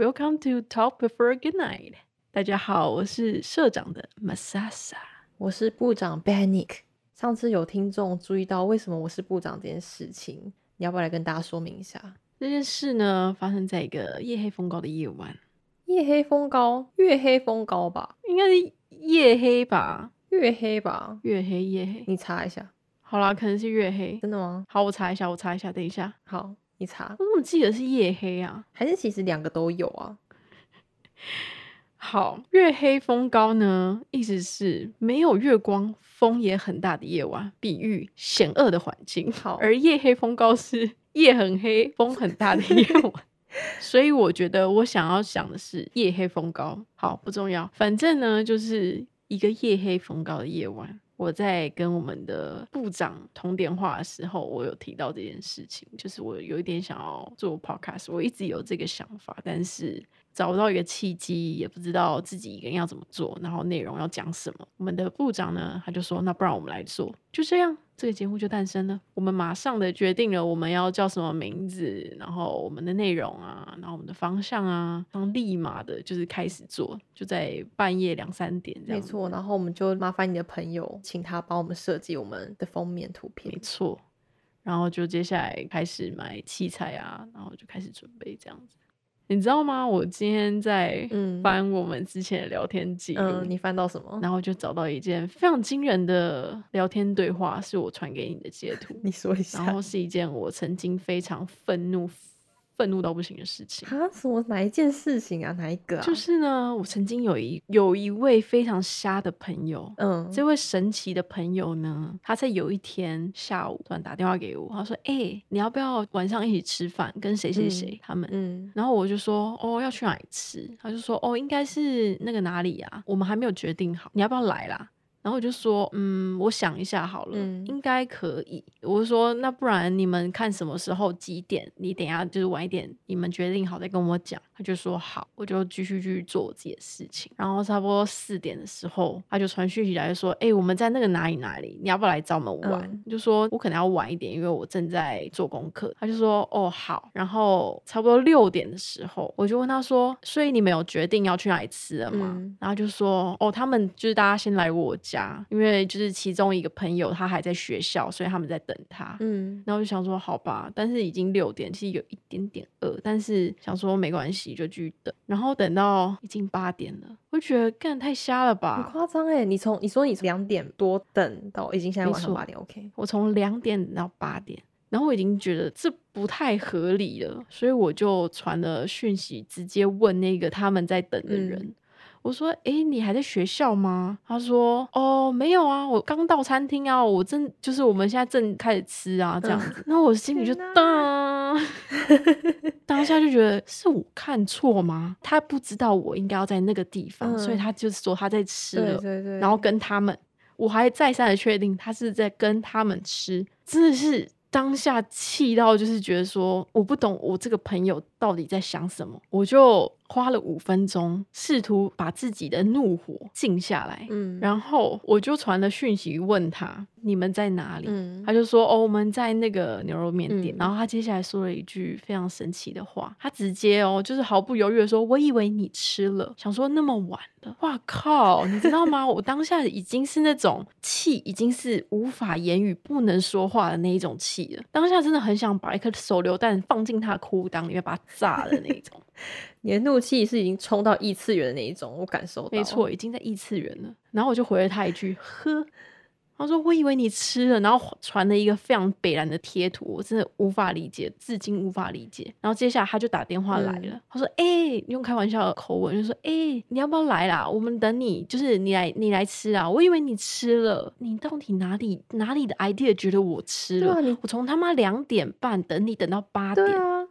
Welcome to Talk Before Good Night。大家好，我是社长的 Masasa。我是部长 Benick。上次有听众注意到为什么我是部长这件事情，你要不要来跟大家说明一下？这件事呢，发生在一个夜黑风高的夜晚。夜黑风高，月黑风高吧？应该是夜黑吧？月黑吧？月黑夜黑。你查一下。好啦，可能是月黑。真的吗？好，我查一下，我查一下。等一下。好，你查。我怎么记得是夜黑啊？还是其实两个都有啊？好，月黑风高呢，意思是没有月光，风也很大的夜晚，比喻险恶的环境。好，而夜黑风高是夜很黑，风很大的夜晚。所以我觉得我想要想的是夜黑风高。好，不重要，反正呢，就是一个夜黑风高的夜晚。我在跟我们的部长通电话的时候，我有提到这件事情，就是我有一点想要做 podcast，我一直有这个想法，但是找不到一个契机，也不知道自己一个人要怎么做，然后内容要讲什么。我们的部长呢，他就说：“那不然我们来做，就这样。”这个节目就诞生了。我们马上的决定了我们要叫什么名字，然后我们的内容啊，然后我们的方向啊，然后立马的就是开始做，就在半夜两三点这样。没错，然后我们就麻烦你的朋友，请他帮我们设计我们的封面图片。没错，然后就接下来开始买器材啊，然后就开始准备这样子。你知道吗？我今天在翻我们之前的聊天记录，你翻到什么？然后就找到一件非常惊人的聊天对话，是我传给你的截图。你说一下。然后是一件我曾经非常愤怒。愤怒到不行的事情啊！什么哪一件事情啊？哪一个啊？就是呢，我曾经有一有一位非常瞎的朋友，嗯，这位神奇的朋友呢，他在有一天下午突然打电话给我，他说：“哎，你要不要晚上一起吃饭？跟谁谁谁他们？”嗯，然后我就说：“哦，要去哪里吃？”他就说：“哦，应该是那个哪里啊？我们还没有决定好，你要不要来啦？”然后我就说，嗯，我想一下好了，应该可以。我就说，那不然你们看什么时候几点？你等下就是晚一点，你们决定好再跟我讲。他就说好，我就继续去做我自己的事情。然后差不多四点的时候，他就传讯息来，就说，哎，我们在那个哪里哪里，你要不要来找我们玩？就说我可能要晚一点，因为我正在做功课。他就说，哦，好。然后差不多六点的时候，我就问他说，所以你们有决定要去哪里吃了吗？然后就说，哦，他们就是大家先来我。家，因为就是其中一个朋友他还在学校，所以他们在等他。嗯，然后就想说好吧，但是已经六点，其实有一点点饿，但是想说没关系，就继续等。然后等到已经八点了，我觉得干太瞎了吧，很夸张哎！你从你说你两点多等到已经现在晚上八点，OK？我从两点等到八点，然后我已经觉得这不太合理了，所以我就传了讯息，直接问那个他们在等的人。我说：“哎，你还在学校吗？”他说：“哦，没有啊，我刚到餐厅啊，我正就是我们现在正开始吃啊，这样子。”那我心里就当，当下就觉得是我看错吗？他不知道我应该要在那个地方，所以他就是说他在吃了，然后跟他们，我还再三的确定他是在跟他们吃，真的是当下气到就是觉得说我不懂我这个朋友到底在想什么，我就。花了五分钟，试图把自己的怒火静下来。嗯，然后我就传了讯息问他：“你们在哪里？”嗯，他就说：“哦，我们在那个牛肉面店。”然后他接下来说了一句非常神奇的话，他直接哦，就是毫不犹豫的说：“我以为你吃了。”想说那么晚了，哇靠！你知道吗？我当下已经是那种气，已经是无法言语、不能说话的那一种气了。当下真的很想把一颗手榴弹放进他的裤裆里面，把他炸的那种。你的怒气是已经冲到异次元的那一种，我感受到。没错，已经在异次元了。然后我就回了他一句：“呵。”他说：“我以为你吃了。”然后传了一个非常北然的贴图，我真的无法理解，至今无法理解。然后接下来他就打电话来了，他说：“哎，用开玩笑的口吻就说：‘哎，你要不要来啦？我们等你，就是你来，你来吃啊！’我以为你吃了，你到底哪里哪里的 idea 觉得我吃了？我从他妈两点半等你等到八点。”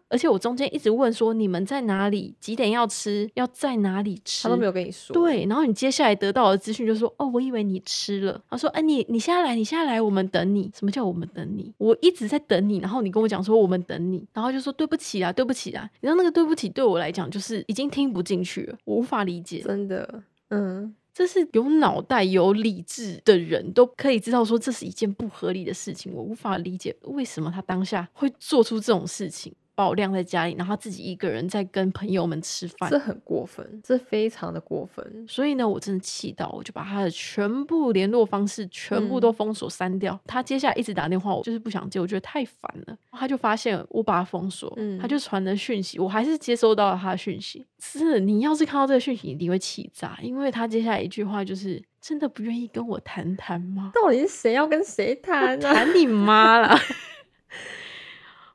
而且我中间一直问说你们在哪里？几点要吃？要在哪里吃？他都没有跟你说。对，然后你接下来得到的资讯就说，哦，我以为你吃了。他说，哎，你你现在来，你现在来，我们等你。什么叫我们等你？我一直在等你，然后你跟我讲说我们等你，然后就说对不起啊，对不起啊。你知道那个对不起对我来讲就是已经听不进去了，我无法理解。真的，嗯，这是有脑袋有理智的人都可以知道说这是一件不合理的事情。我无法理解为什么他当下会做出这种事情。爆晾在家里，然后自己一个人在跟朋友们吃饭。这很过分，这非常的过分。所以呢，我真的气到，我就把他的全部联络方式全部都封锁删掉。他接下来一直打电话，我就是不想接，我觉得太烦了。他就发现我把他封锁，他就传了讯息，我还是接收到了他的讯息。是你要是看到这个讯息，一定会气炸，因为他接下来一句话就是：“真的不愿意跟我谈谈吗？”到底是谁要跟谁谈呢？谈你妈啦！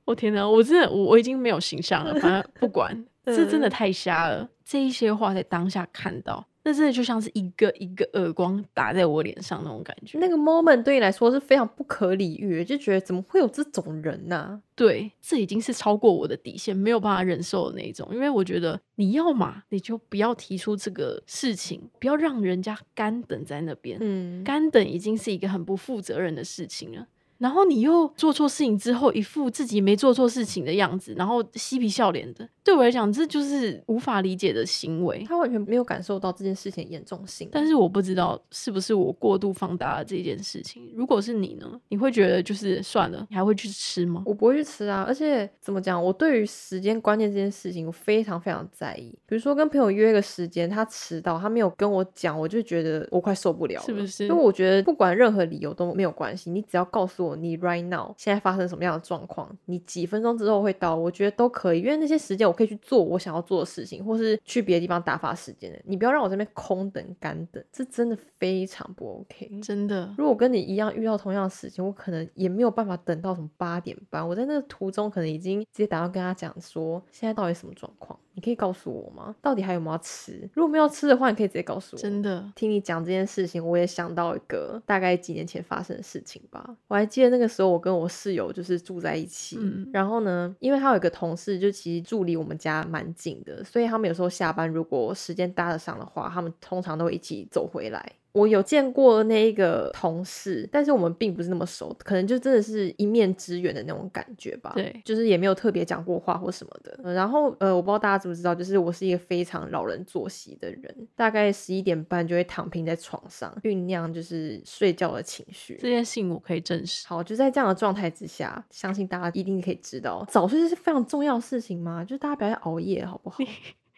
我天哪，我真的我我已经没有形象了。反正不管，这真的太瞎了。这一些话在当下看到。那真的就像是一个一个耳光打在我脸上那种感觉。那个 moment 对你来说是非常不可理喻，就觉得怎么会有这种人呢？对，这已经是超过我的底线，没有办法忍受的那种。因为我觉得你要嘛，你就不要提出这个事情，不要让人家干等在那边。嗯，干等已经是一个很不负责任的事情了。然后你又做错事情之后，一副自己没做错事情的样子，然后嬉皮笑脸的，对我来讲，这就是无法理解的行为。他完全没有感受到这件事情严重性，但是我不知道是不是我过度放大了这件事情。如果是你呢？你会觉得就是算了，你还会去吃吗？我不会去吃啊。而且怎么讲，我对于时间观念这件事情，我非常非常在意。比如说跟朋友约个时间，他迟到，他没有跟我讲，我就觉得我快受不了了，是不是？因为我觉得不管任何理由都没有关系，你只要告诉我。你 right now 现在发生什么样的状况？你几分钟之后会到？我觉得都可以，因为那些时间我可以去做我想要做的事情，或是去别的地方打发时间的。你不要让我这边空等干等，这真的非常不 OK。真的，如果跟你一样遇到同样的事情，我可能也没有办法等到什么八点半。我在那个途中可能已经直接打算跟他讲说，现在到底什么状况？你可以告诉我吗？到底还有没有吃？如果没有吃的话，你可以直接告诉我。真的，听你讲这件事情，我也想到一个大概几年前发生的事情吧。我还记得那个时候，我跟我室友就是住在一起，然后呢，因为他有一个同事，就其实住离我我们家蛮近的，所以他们有时候下班如果时间搭得上的话，他们通常都会一起走回来。我有见过那一个同事，但是我们并不是那么熟，可能就真的是一面之缘的那种感觉吧。对，就是也没有特别讲过话或什么的。然后呃，我不知道大家知不知道，就是我是一个非常老人作息的人，大概十一点半就会躺平在床上酝酿就是睡觉的情绪。这件事情我可以证实。好，就在这样的状态之下，相信大家一定可以知道，早睡是非常重要的事情嘛，就是大家不要熬夜，好不好？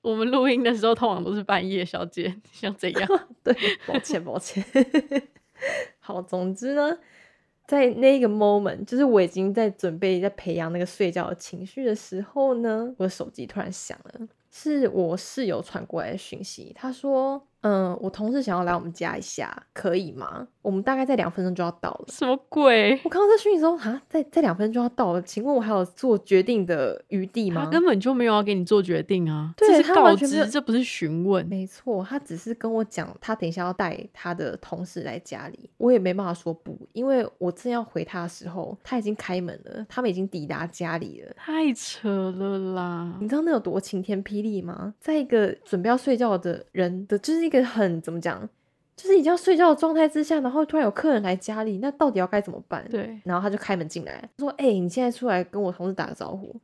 我们录音的时候通常都是半夜，小姐像怎样。对，抱歉，抱歉。好，总之呢，在那个 moment，就是我已经在准备在培养那个睡觉的情绪的时候呢，我的手机突然响了，是我室友传过来的讯息，他说。嗯，我同事想要来我们家一下，可以吗？我们大概在两分钟就要到了。什么鬼？我看到这讯息之后，啊，在在两分钟就要到了，请问我还有做决定的余地吗？他根本就没有要给你做决定啊！这是告知，这不是询问。没错，他只是跟我讲，他等一下要带他的同事来家里，我也没办法说不，因为我正要回他的时候，他已经开门了，他们已经抵达家里了。太扯了啦！你知道那有多晴天霹雳吗？在一个准备要睡觉的人的，就是一个。很怎么讲，就是已经要睡觉的状态之下，然后突然有客人来家里，那到底要该怎么办？对，然后他就开门进来，说：“哎，你现在出来跟我同事打个招呼。”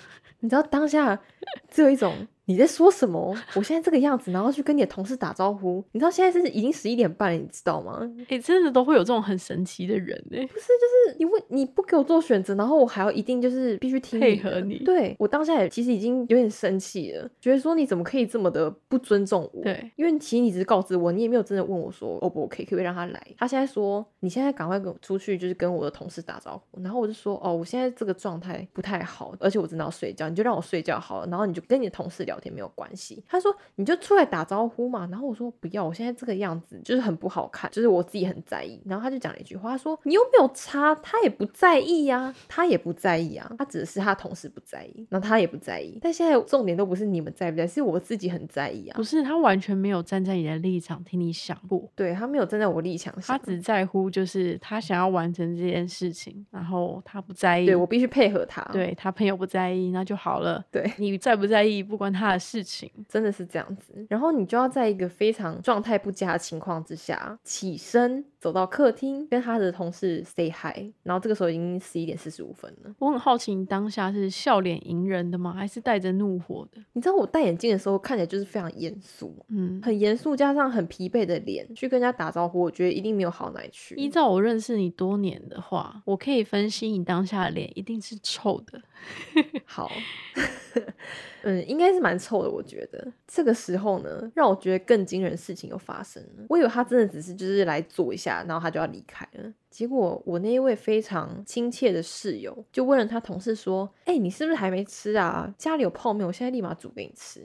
你知道当下只有一种。你在说什么？我现在这个样子，然后去跟你的同事打招呼。你知道现在是已经十一点半了，你知道吗？哎，真的都会有这种很神奇的人呢。不是，就是你问你不给我做选择，然后我还要一定就是必须听配合你。对我当下也其实已经有点生气了，觉得说你怎么可以这么的不尊重我？对，因为其实你只是告知我，你也没有真的问我说 O 不 OK，可不可以让他来？他现在说你现在赶快跟我出去，就是跟我的同事打招呼。然后我就说哦，我现在这个状态不太好，而且我真的要睡觉，你就让我睡觉好了。然后你就跟你的同事聊天没有关系。他说：“你就出来打招呼嘛。”然后我说：“不要，我现在这个样子就是很不好看，就是我自己很在意。”然后他就讲了一句话，他说：“你又没有差，他也不在意呀，他也不在意啊，他只是他同事不在意，那他也不在意。但现在重点都不是你们在不在，是我自己很在意啊。不是他完全没有站在你的立场听你想过，对他没有站在我立场上，他只在乎就是他想要完成这件事情，然后他不在意，对我必须配合他，对他朋友不在意那就好了。对你在不在意不关他他的事情。真的是这样子。然后你就要在一个非常状态不佳的情况之下起身。走到客厅跟他的同事 say hi，然后这个时候已经十一点四十五分了。我很好奇，你当下是笑脸迎人的吗？还是带着怒火的？你知道我戴眼镜的时候看起来就是非常严肃，嗯，很严肃，加上很疲惫的脸去跟人家打招呼，我觉得一定没有好哪去。依照我认识你多年的话，我可以分析你当下的脸一定是臭的。好。嗯，应该是蛮臭的。我觉得这个时候呢，让我觉得更惊人的事情又发生了。我以为他真的只是就是来坐一下，然后他就要离开了。结果我那一位非常亲切的室友就问了他同事说：“哎，你是不是还没吃啊？家里有泡面，我现在立马煮给你吃。”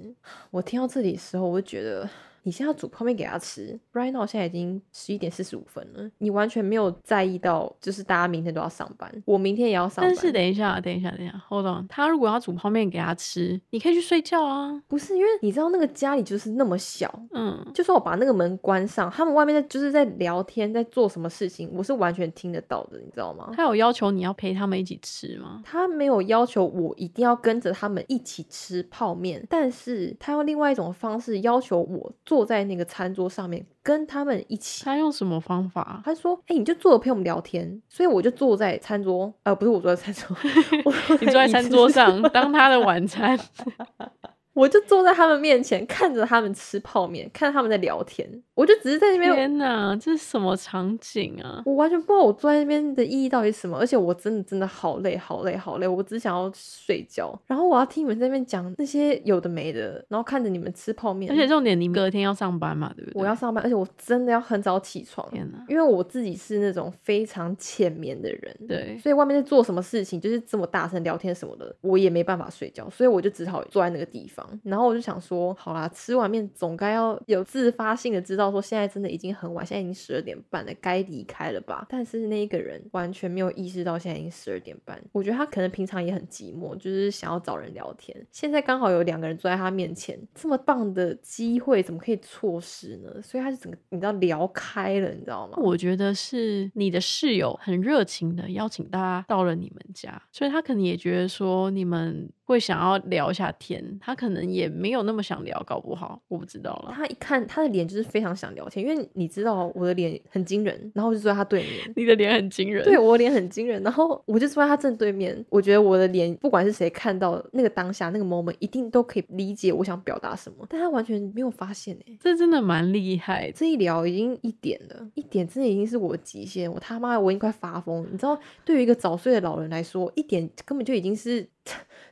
我听到这里的时候，我就觉得。你现在要煮泡面给他吃，right now 现在已经十一点四十五分了，你完全没有在意到，就是大家明天都要上班，我明天也要上班。但是等一下，等一下，等一下，hold on，他如果要煮泡面给他吃，你可以去睡觉啊。不是，因为你知道那个家里就是那么小，嗯，就算我把那个门关上，他们外面在就是在聊天，在做什么事情，我是完全听得到的，你知道吗？他有要求你要陪他们一起吃吗？他没有要求我一定要跟着他们一起吃泡面，但是他用另外一种方式要求我坐在那个餐。桌上面跟他们一起，他用什么方法？他说：“哎，你就坐着陪我们聊天。”所以我就坐在餐桌，呃，不是我坐在餐桌，你坐在餐桌上当他的晚餐。我就坐在他们面前，看着他们吃泡面，看他们在聊天。我就只是在那边。天哪，这是什么场景啊？我完全不知道我坐在那边的意义到底是什么。而且我真的真的好累，好累，好累。我只想要睡觉。然后我要听你们在那边讲那些有的没的，然后看着你们吃泡面。而且重点，你隔天要上班嘛，对不对？我要上班，而且我真的要很早起床。天哪！因为我自己是那种非常浅眠的人，对，所以外面在做什么事情，就是这么大声聊天什么的，我也没办法睡觉。所以我就只好坐在那个地方。然后我就想说，好啦，吃完面总该要有自发性的知道说，现在真的已经很晚，现在已经十二点半了，该离开了吧？但是那一个人完全没有意识到现在已经十二点半。我觉得他可能平常也很寂寞，就是想要找人聊天。现在刚好有两个人坐在他面前，这么棒的机会怎么可以错失呢？所以他就整个你知道聊开了，你知道吗？我觉得是你的室友很热情的邀请大家到了你们家，所以他可能也觉得说你们。会想要聊一下天，他可能也没有那么想聊，搞不好我不知道了。他一看他的脸就是非常想聊天，因为你知道我的脸很惊人，然后我就坐在他对面。你的脸很惊人，对我脸很惊人，然后我就坐在他正对面。我觉得我的脸不管是谁看到那个当下那个 moment，一定都可以理解我想表达什么，但他完全没有发现哎，这真的蛮厉害。这一聊已经一点了，一点真的已经是我的极限，我他妈我已经快发疯。你知道，对于一个早睡的老人来说，一点根本就已经是。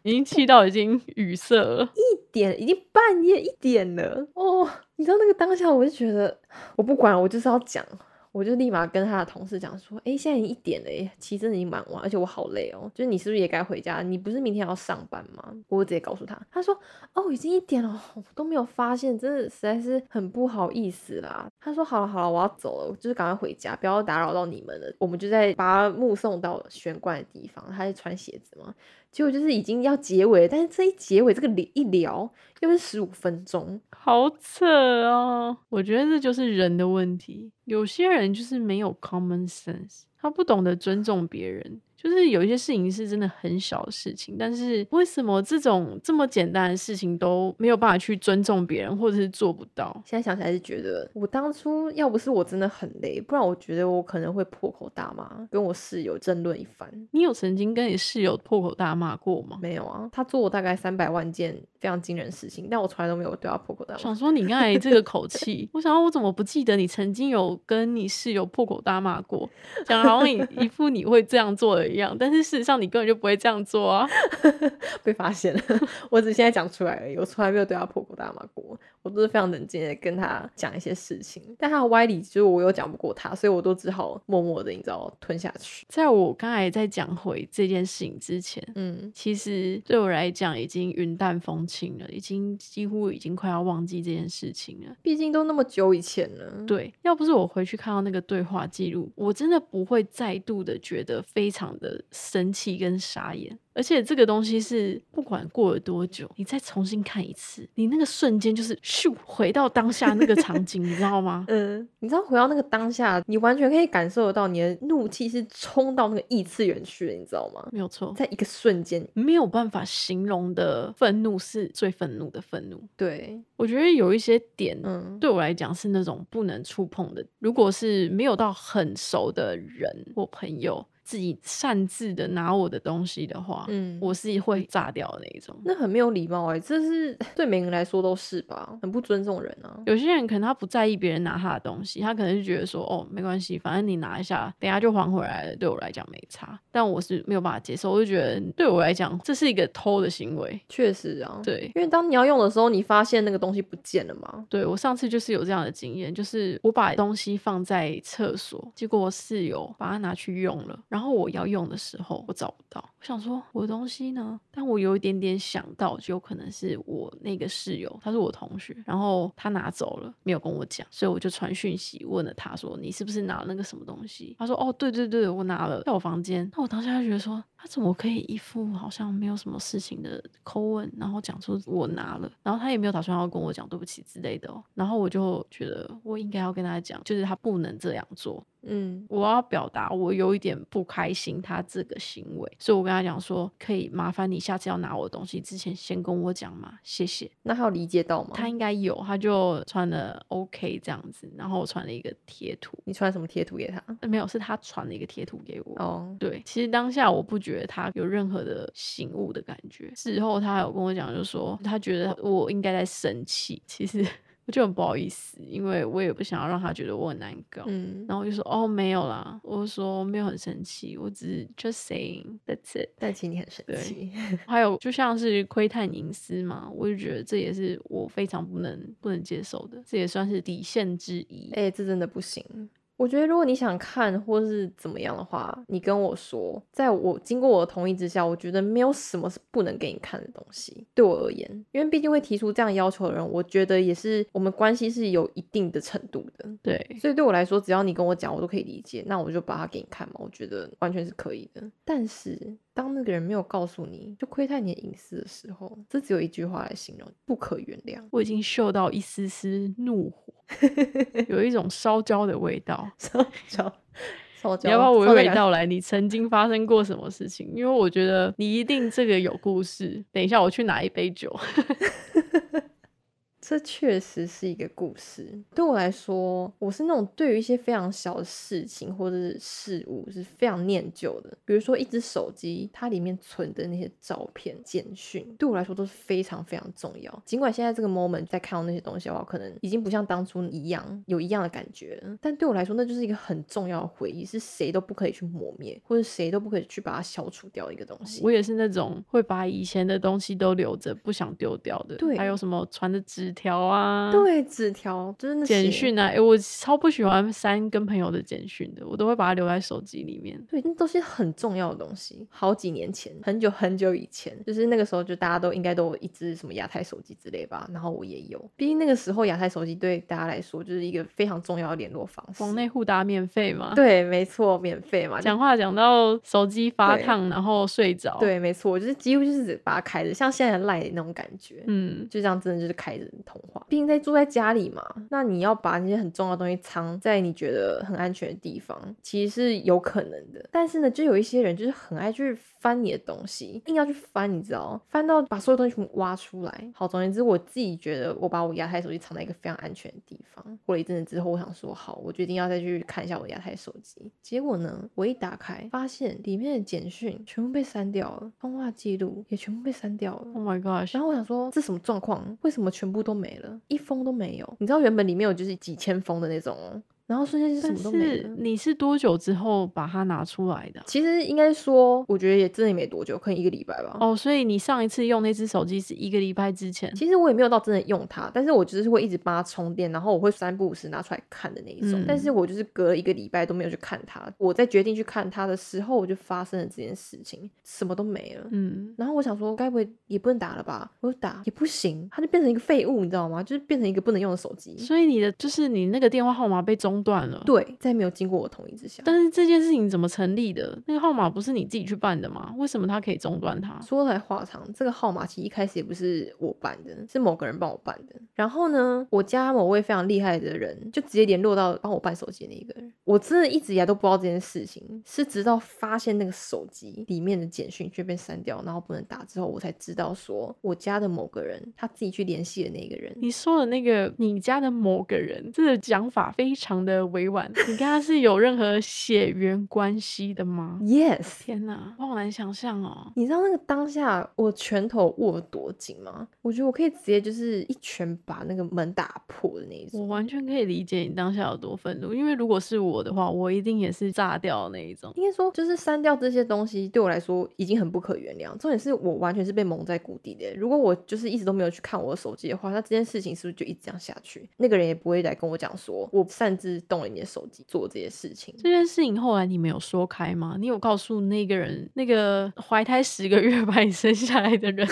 已经气到已经语塞了，一点已经半夜一点了哦。你知道那个当下，我就觉得我不管，我就是要讲。我就立马跟他的同事讲说：“哎，现在已经一点了，哎，其实真的已经蛮晚，而且我好累哦。就是你是不是也该回家？你不是明天要上班吗？”我直接告诉他，他说：“哦，已经一点了，我都没有发现，真的实在是很不好意思啦。”他说：“好了好了，我要走了，就是赶快回家，不要打扰到你们了。”我们就在把他目送到玄关的地方，他在穿鞋子嘛。结果就是已经要结尾，但是这一结尾，这个一聊又是十五分钟，好扯啊！我觉得这就是人的问题，有些人就是没有 common sense，他不懂得尊重别人。就是有一些事情是真的很小的事情，但是为什么这种这么简单的事情都没有办法去尊重别人，或者是做不到？现在想起来是觉得，我当初要不是我真的很累，不然我觉得我可能会破口大骂，跟我室友争论一番。你有曾经跟你室友破口大骂过吗？没有啊，他做我大概三百万件非常惊人事情，但我从来都没有对他破口大骂。想说你刚才这个口气，我想我怎么不记得你曾经有跟你室友破口大骂过？讲好像你一副你会这样做的。一样，但是事实上你根本就不会这样做啊！被发现了，我只现在讲出来而已，我从来没有对他破口大骂过，我都是非常冷静的跟他讲一些事情。但他的歪理就是我又讲不过他，所以我都只好默默的，你知道，吞下去。在我刚才在讲回这件事情之前，嗯，其实对我来讲已经云淡风轻了，已经几乎已经快要忘记这件事情了。毕竟都那么久以前了。对，要不是我回去看到那个对话记录，我真的不会再度的觉得非常。的生气跟傻眼，而且这个东西是不管过了多久，你再重新看一次，你那个瞬间就是咻回到当下那个场景，你知道吗？嗯，你知道回到那个当下，你完全可以感受得到你的怒气是冲到那个异次元去了，你知道吗？没有错，在一个瞬间，没有办法形容的愤怒是最愤怒的愤怒。对，我觉得有一些点，嗯，对我来讲是那种不能触碰的。如果是没有到很熟的人或朋友，自己擅自的拿我的东西的话，嗯我是会炸掉的那一种。那很没有礼貌哎、这是对每个人来说都是吧，很不尊重人啊。有些人可能他不在意别人拿他的东西，他可能就觉得说，哦，没关系，反正你拿一下，等一下就还回来了，对我来讲没差。但我是没有办法接受，我就觉得对我来讲，这是一个偷的行为。确实啊，对，因为当你要用的时候，你发现那个东西不见了嘛。对我上次就是有这样的经验，就是我把东西放在厕所，结果我室友把它拿去用了，然后然后我要用的时候我找不到，我想说我的东西呢？但我有一点点想到，就有可能是我那个室友，他是我同学，然后他拿走了，没有跟我讲，所以我就传讯息问了他说你是不是拿了那个什么东西？他说哦对对对，我拿了，在我房间。那我当下就觉得说他怎么可以一副好像没有什么事情的口吻，然后讲出我拿了，然后他也没有打算要跟我讲对不起之类的哦。然后我就觉得我应该要跟他讲，就是他不能这样做。嗯，我要表达我有一点不开心他这个行为，所以我跟他讲说，可以麻烦你下次要拿我的东西之前先跟我讲嘛，谢谢。那他有理解到吗？他应该有，他就传了 OK 这样子，然后我传了一个贴图，你传什么贴图给他？呃没有，是他传了一个贴图给我。哦，对，其实当下我不觉得他有任何的醒悟的感觉。事后他还有跟我讲，就说他觉得我应该在生气。其实 我就很不好意思，因为我也不想要让他觉得我很难搞。嗯，然后我就说哦没有啦，我就说没有很生气，我只是 just saying that's it。但其实你很生对气。还有就像是窥探隐私嘛，我就觉得这也是我非常不能不能接受的，这也算是底线之一。哎、这真的不行。我觉得如果你想看或是怎么样的话，你跟我说，在我经过我的同意之下，我觉得没有什么是不能给你看的东西。对我而言，因为毕竟会提出这样要求的人，我觉得也是我们关系是有一定的程度的。对，所以对我来说，只要你跟我讲，我都可以理解，那我就把它给你看嘛，我觉得完全是可以的。但是当那个人没有告诉你就窥探你的隐私的时候，这只有一句话来形容：不可原谅。我已经嗅到一丝丝怒火，有一种烧焦的味道。烧焦，烧焦，你要不要娓娓道来？你曾经发生过什么事情？因为我觉得你一定这个有故事。等一下，我去拿一杯酒。这确实是一个故事。对我来说，我是那种对于一些非常小的事情或者是事物是非常念旧的。比如说，一只手机，它里面存的那些照片、简讯，对我来说都是非常非常重要。尽管现在这个 moment 在看到那些东西的话，可能已经不像当初一样有一样的感觉了，但对我来说，那就是一个很重要的回忆，是谁都不可以去磨灭，或者谁都不可以去把它消除掉的一个东西。我也是那种会把以前的东西都留着，不想丢掉的。对还有什么传的纸条啊，对，纸条就是那简讯啊，诶，我超不喜欢删跟朋友的简讯的，我都会把它留在手机里面。对，那都是很重要的东西。好几年前，很久很久以前，就是那个时候，就大家都应该都有一只什么亚太手机之类吧，然后我也有。毕竟那个时候亚太手机对大家来说就是一个非常重要的联络方式。往内互打免费嘛，对，没错，免费嘛。讲话讲到手机发烫，然后睡着。，对，没错，就是几乎就是把它开着，像现在的赖那种感觉。嗯，就这样，真的就是开着童话。毕竟在住在家里嘛，那你要把那些很重要的东西藏在你觉得很安全的地方，其实是有可能的。但是呢，就有一些人就是很爱去翻你的东西，硬要去翻，你知道，翻到把所有东西全部挖出来。好，总而言之，我自己觉得我把我亚太手机藏在一个非常安全的地方。过了一阵子之后，我想说，好，我决定要再去看一下我的亚太手机。结果呢，我一打开，发现里面的简讯全部被删掉了，通话记录也全部被删掉了。Oh my gosh，然后我想说，这什么状况？为什么全部都没了，一封都没有？你知道原本里面有就是几千封的那种，然后瞬间就什么都没了。你是多久之后把它拿出来的啊？其实应该说，我觉得也真的没多久，可能一个礼拜吧。哦，所以你上一次用那只手机是一个礼拜之前。其实我也没有到真的用它，但是我就是会一直帮它充电，然后我会三不五时拿出来看的那一种。嗯但是我就是隔了一个礼拜都没有去看它。我在决定去看它的时候，我就发生了这件事情，什么都没了。嗯，然后我想说，该不会也不能打了吧？我就打也不行，它就变成一个废物，你知道吗？就是变成一个不能用的手机。所以你的就是你那个电话号码被终中断了。对，在没有经过我同意之下。但是这件事情怎么成立的？那个号码不是你自己去办的吗？为什么他可以中断它？说来话长，这个号码其实一开始也不是我办的，是某个人帮我办的。然后呢，我家某位非常厉害的人就直接联络到帮我办手机的那一个人。我真的一直以来都不知道这件事情，是直到发现那个手机里面的简讯却被删掉，然后不能打之后，我才知道说我家的某个人他自己去联系的那个人。你说的那个你家的某个人，这个讲法非常的委婉。你跟他是有任何血缘关系的吗？Yes，天哪，我好难想象哦。你知道那个当下我拳头握得多紧吗？我觉得我可以直接就是一拳把那个门打破的那一种。我完全可以理解你当下有多愤怒，因为如果是我的话，我一定也是炸掉的那一种。应该说，就是删掉这些东西对我来说已经很不可原谅。重点是我完全是被蒙在鼓底的。如果我就是一直都没有去看我的手机的话，那这件事情是不是就一直这样下去？那个人也不会来跟我讲说我擅自动了你的手机做这些事情。这件事情后来你没有说开吗？你有告诉那个人，那个怀胎十个月把你生下来的人，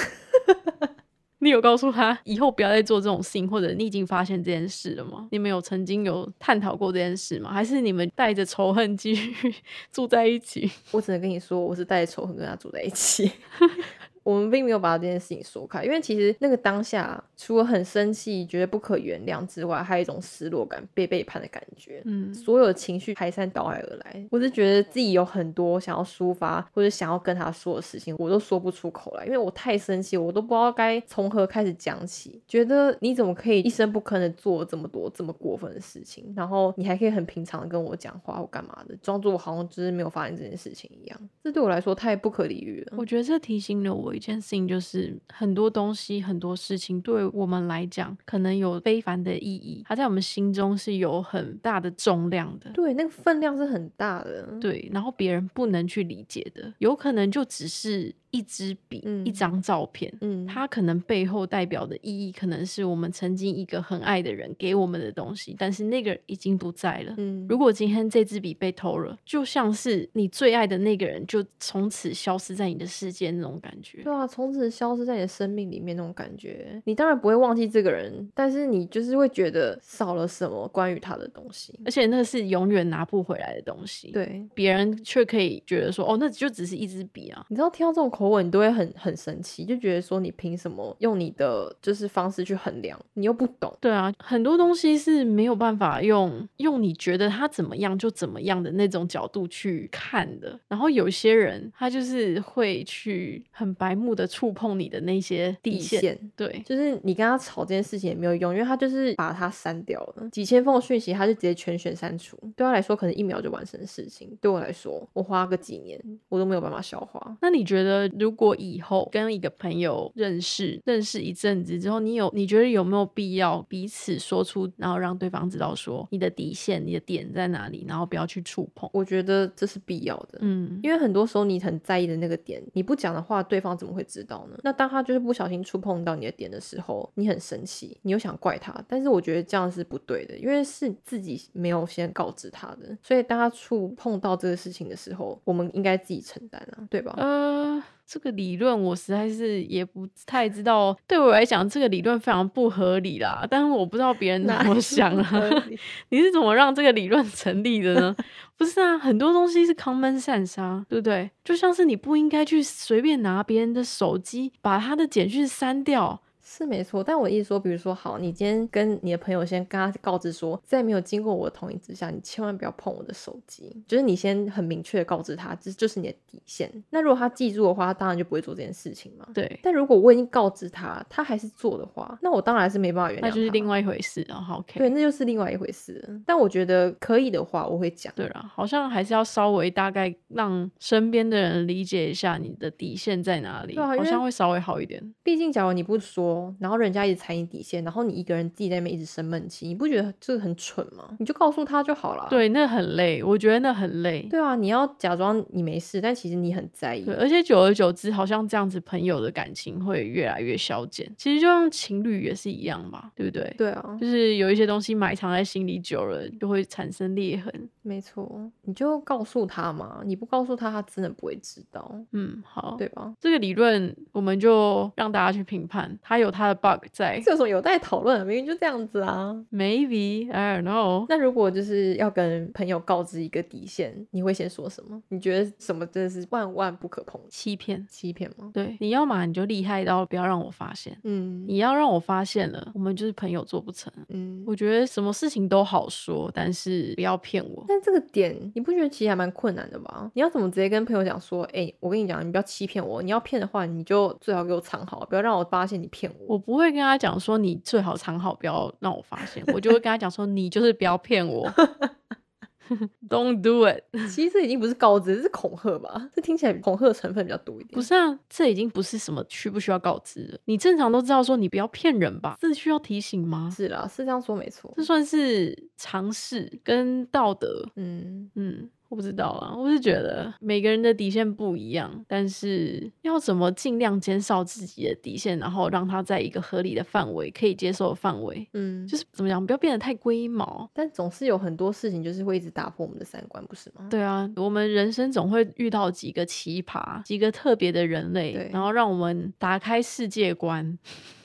你有告诉他以后不要再做这种事情，或者你已经发现这件事了吗？你们有曾经有探讨过这件事吗？还是你们带着仇恨继续 住在一起？我只能跟你说，我是带着仇恨跟他住在一起。我们并没有把这件事情说开，因为其实那个当下，除了很生气、觉得不可原谅之外，还有一种失落感、被背叛的感觉。嗯，所有的情绪排山倒海而来。我是觉得自己有很多想要抒发或者想要跟他说的事情，我都说不出口来，因为我太生气，我都不知道该从何开始讲起。觉得你怎么可以一声不吭的做这么多这么过分的事情，然后你还可以很平常的跟我讲话或干嘛的，装作我好像就是没有发生这件事情一样。这对我来说太不可理喻了。我觉得这提醒了我一件事情，就是很多东西、很多事情对我们来讲，可能有非凡的意义，它在我们心中是有很大的重量的。对，那个分量是很大的。对，然后别人不能去理解的，有可能就只是一支笔、一嗯张照片，嗯，它可能背后代表的意义，可能是我们曾经一个很爱的人给我们的东西，但是那个人已经不在了。嗯，如果今天这支笔被偷了，就像是你最爱的那个人就从此消失在你的世界那种感觉。对啊，从此消失在你的生命里面那种感觉，你当然不会忘记这个人，但是你就是会觉得少了什么关于他的东西。而且那是永远拿不回来的东西。，对，别人却可以觉得说，哦，那就只是一支笔啊。你知道听到这种口吻，你都会很很生气，就觉得说你凭什么用你的就是方式去衡量，你又不懂。对啊，很多东西是没有办法用用你觉得他怎么样就怎么样的那种角度去看的。然后有些人他就是会去很白目的触碰你的那些底底线。线对，就是你跟他吵这件事情也没有用，因为他就是把他删掉了，几千封的讯息他就直接全选删除。对他来说，可能一秒就完成的事情，对我来说，我花个几年我都没有办法消化。那你觉得，如果以后跟一个朋友认识认识一阵子之后，你有你觉得有没有必要彼此说出，然后让对方知道说你的底线、你的点在哪里，然后不要去触碰？我觉得这是必要的。嗯，因为很多时候你很在意的那个点，你不讲的话，对方怎么会知道呢？那当他就是不小心触碰到你的点的时候，你很生气，你又想怪他，但是我觉得这样是不对的，因为是自己没有先告知他的，所以当他触碰到这个事情的时候，我们应该自己承担啊，对吧？呃，这个理论我实在是也不太知道，对我来讲，这个理论非常不合理啦。但是我不知道别人怎么想啊。你是怎么让这个理论成立的呢？不是啊，很多东西是 common sense 啊，对不对？就像是你不应该去随便拿别人的手机，把他的简讯删掉。是没错，但我意思说，比如说，好，你今天跟你的朋友先跟他告知说，在没有经过我的同意之下，你千万不要碰我的手机，就是你先很明确的告知他，这就是你的底线。那如果他记住的话，他当然就不会做这件事情嘛。对，但如果我已经告知他，他还是做的话，那我当然是没办法原谅。那就是另外一回事。然后 OK，对，那就是另外一回事。但我觉得可以的话，我会讲。对了，好像还是要稍微大概让身边的人理解一下你的底线在哪里，好像会稍微好一点。毕竟，假如你不说，然后人家一直踩你底线，然后你一个人自己在那边一直生闷气，你不觉得这个很蠢吗？你就告诉他就好了。对，那很累，我觉得那很累。对啊，你要假装你没事，但其实你很在意对，。而且久而久之，好像这样子朋友的感情会越来越消减。其实就像情侣也是一样吧，对不对？对啊，就是有一些东西埋藏在心里久了，就会产生裂痕。没错，你就告诉他嘛，你不告诉他，他真的不会知道，嗯，好，对吧？这个理论我们就让大家去评判，他有有它的 bug 在这有什么有待讨论？明明就这样子啊。，maybe I don't know。那如果就是要跟朋友告知一个底线，你会先说什么？你觉得什么真的是万万不可碰？欺骗，欺骗吗？对，你要嘛你就厉害到不要让我发现，嗯你要让我发现了，我们就是朋友做不成。嗯。我觉得什么事情都好说，但是不要骗我。但这个点你不觉得其实还蛮困难的吗？你要怎么直接跟朋友讲说，哎、我跟你讲，你不要欺骗我，你要骗的话，你就最好给我藏好，不要让我发现你骗我。不会跟他讲说你最好藏好，不要让我发现。我就会跟他讲说你就是不要骗我，Don't do it。其实这已经不是告知，这是恐吓吧？这听起来恐吓成分比较多一点。不是啊，这已经不是什么需不需要告知了。你正常都知道说你不要骗人吧？这需要提醒吗？是啦，是这样说没错这。算是常识跟道德。嗯，嗯，我不知道啊，我是觉得每个人的底线不一样，但是要怎么尽量减少自己的底线，然后让他在一个合理的范围，可以接受的范围。嗯，就是怎么讲，不要变得太龟毛。但总是有很多事情就是会一直打破我们的三观，不是吗？对啊，我们人生总会遇到几个奇葩，几个特别的人类，然后让我们打开世界观。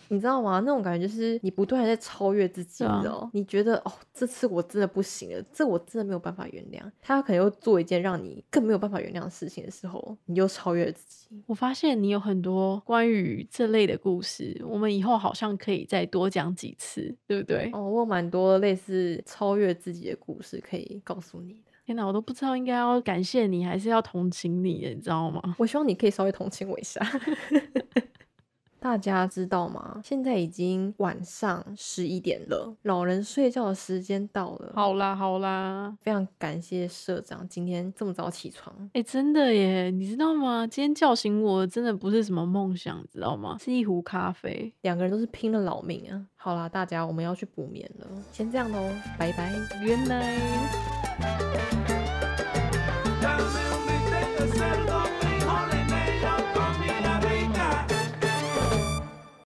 你知道吗？那种感觉就是你不断的在超越自己，你知道？你觉得哦，这次我真的不行了，这我真的没有办法原谅。他可能又做一件让你更没有办法原谅的事情的时候，你又超越了自己。我发现你有很多关于这类的故事，我们以后好像可以再多讲几次，对不对？哦，我有蛮多类似超越自己的故事可以告诉你的。天哪，我都不知道应该要感谢你，还是要同情你，你知道吗？我希望你可以稍微同情我一下。大家知道吗？现在已经晚上十一点了，老人睡觉的时间到了。，好啦好啦，非常感谢社长今天这么早起床。哎、真的耶，你知道吗？今天叫醒我真的不是什么梦想，知道吗？是一壶咖啡。两个人都是拼了老命啊！好啦，大家我们要去补眠了，先这样喽，拜拜。原来。